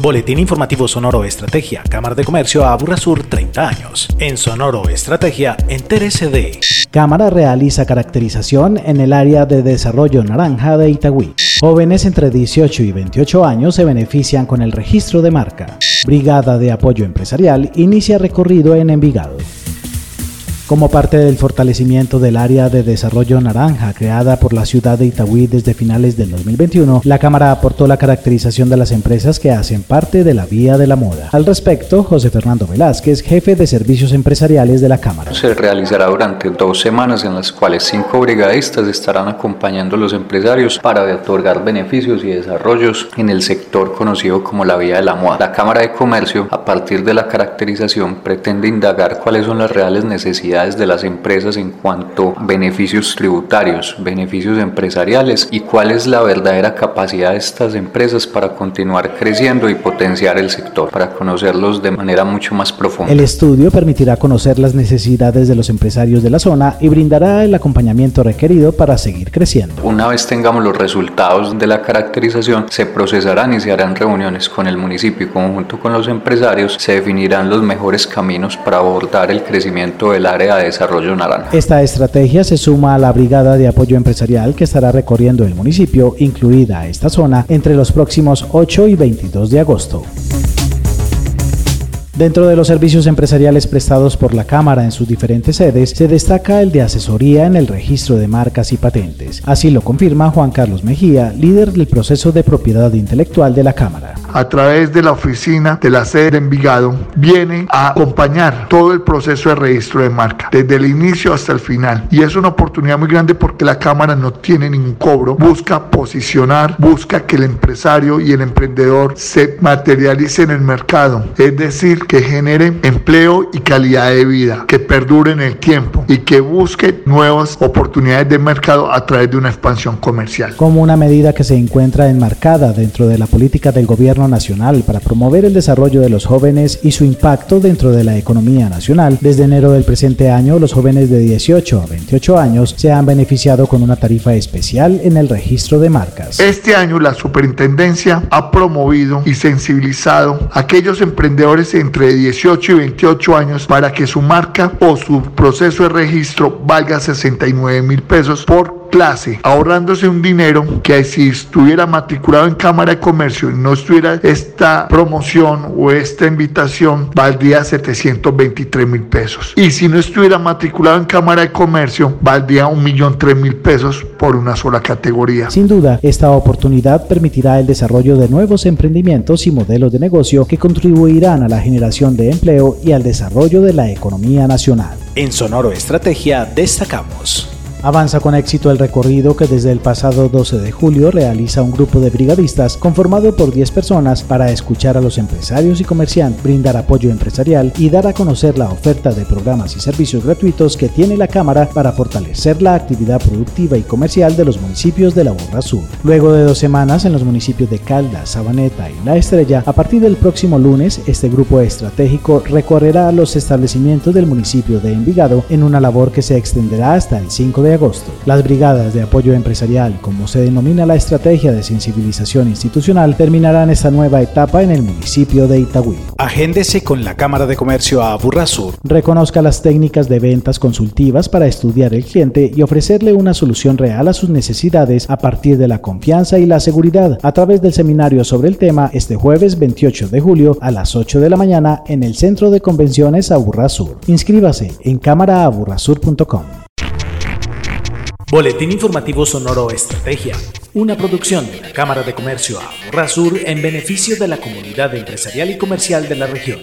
Boletín Informativo Sonoro Estrategia, Cámara de Comercio Sur 30 años. En Sonoro Estrategia, entérese de. Cámara realiza caracterización en el área de desarrollo naranja de Itagüí. Jóvenes entre 18 y 28 años se benefician con el registro de marca. Brigada de Apoyo Empresarial inicia recorrido en Envigado. Como parte del fortalecimiento del área de desarrollo naranja creada por la ciudad de Itagüí desde finales del 2021, la Cámara aportó la caracterización de las empresas que hacen parte de la vía de la moda. Al respecto, José Fernando Velázquez, jefe de servicios empresariales de la Cámara. Se realizará durante dos semanas en las cuales cinco brigadistas estarán acompañando a los empresarios para otorgar beneficios y desarrollos en el sector conocido como la vía de la moda. La Cámara de Comercio, a partir de la caracterización, pretende indagar cuáles son las reales necesidades de las empresas en cuanto a beneficios tributarios, beneficios empresariales y cuál es la verdadera capacidad de estas empresas para continuar creciendo y potenciar el sector, para conocerlos de manera mucho más profunda. El estudio permitirá conocer las necesidades de los empresarios de la zona y brindará el acompañamiento requerido para seguir creciendo. Una vez tengamos los resultados de la caracterización, se procesarán y se harán reuniones con el municipio y conjunto con los empresarios, se definirán los mejores caminos para abordar el crecimiento del área de Desarrollo Naranja. Esta estrategia se suma a la Brigada de Apoyo Empresarial que estará recorriendo el municipio, incluida esta zona, entre los próximos 8 y 22 de agosto. Dentro de los servicios empresariales prestados por la Cámara en sus diferentes sedes, se destaca el de asesoría en el registro de marcas y patentes. Así lo confirma Juan Carlos Mejía, líder del proceso de propiedad intelectual de la Cámara. A través de la oficina de la sede de Envigado, viene a acompañar todo el proceso de registro de marca, desde el inicio hasta el final. Y es una oportunidad muy grande porque la Cámara no tiene ningún cobro, busca posicionar, busca que el empresario y el emprendedor se materialicen en el mercado. Es decir, que genere empleo y calidad de vida, que perdure en el tiempo y que busque nuevas oportunidades de mercado a través de una expansión comercial. Como una medida que se encuentra enmarcada dentro de la política del gobierno nacional para promover el desarrollo de los jóvenes y su impacto dentro de la economía nacional, desde enero del presente año los jóvenes de 18 a 28 años se han beneficiado con una tarifa especial en el registro de marcas. Este año la superintendencia ha promovido y sensibilizado a aquellos emprendedores entre de 18 y 28 años para que su marca o su proceso de registro valga 69 mil pesos por clase, ahorrándose un dinero que si estuviera matriculado en Cámara de Comercio y no estuviera esta promoción o esta invitación, valdría 723 mil pesos. Y si no estuviera matriculado en Cámara de Comercio, valdría un millón tres mil pesos por una sola categoría. Sin duda, esta oportunidad permitirá el desarrollo de nuevos emprendimientos y modelos de negocio que contribuirán a la generación de empleo y al desarrollo de la economía nacional. En Sonoro Estrategia destacamos. Avanza con éxito el recorrido que desde el pasado 12 de julio realiza un grupo de brigadistas conformado por 10 personas para escuchar a los empresarios y comerciantes, brindar apoyo empresarial y dar a conocer la oferta de programas y servicios gratuitos que tiene la Cámara para fortalecer la actividad productiva y comercial de los municipios de la Borra Sur. Luego de dos semanas en los municipios de Caldas, Sabaneta y La Estrella, a partir del próximo lunes, este grupo estratégico recorrerá los establecimientos del municipio de Envigado en una labor que se extenderá hasta el 5 de agosto. Las brigadas de apoyo empresarial, como se denomina la estrategia de sensibilización institucional, terminarán esta nueva etapa en el municipio de Itagüí. Agéndese con la Cámara de Comercio a Burrasur. Reconozca las técnicas de ventas consultivas para estudiar el cliente y ofrecerle una solución real a sus necesidades a partir de la confianza y la seguridad a través del seminario sobre el tema este jueves 28 de julio a las 8 de la mañana en el Centro de Convenciones Aburrasur. Inscríbase en cámaraaburrasur.com. Boletín Informativo Sonoro Estrategia, una producción de la Cámara de Comercio Sur en beneficio de la comunidad empresarial y comercial de la región.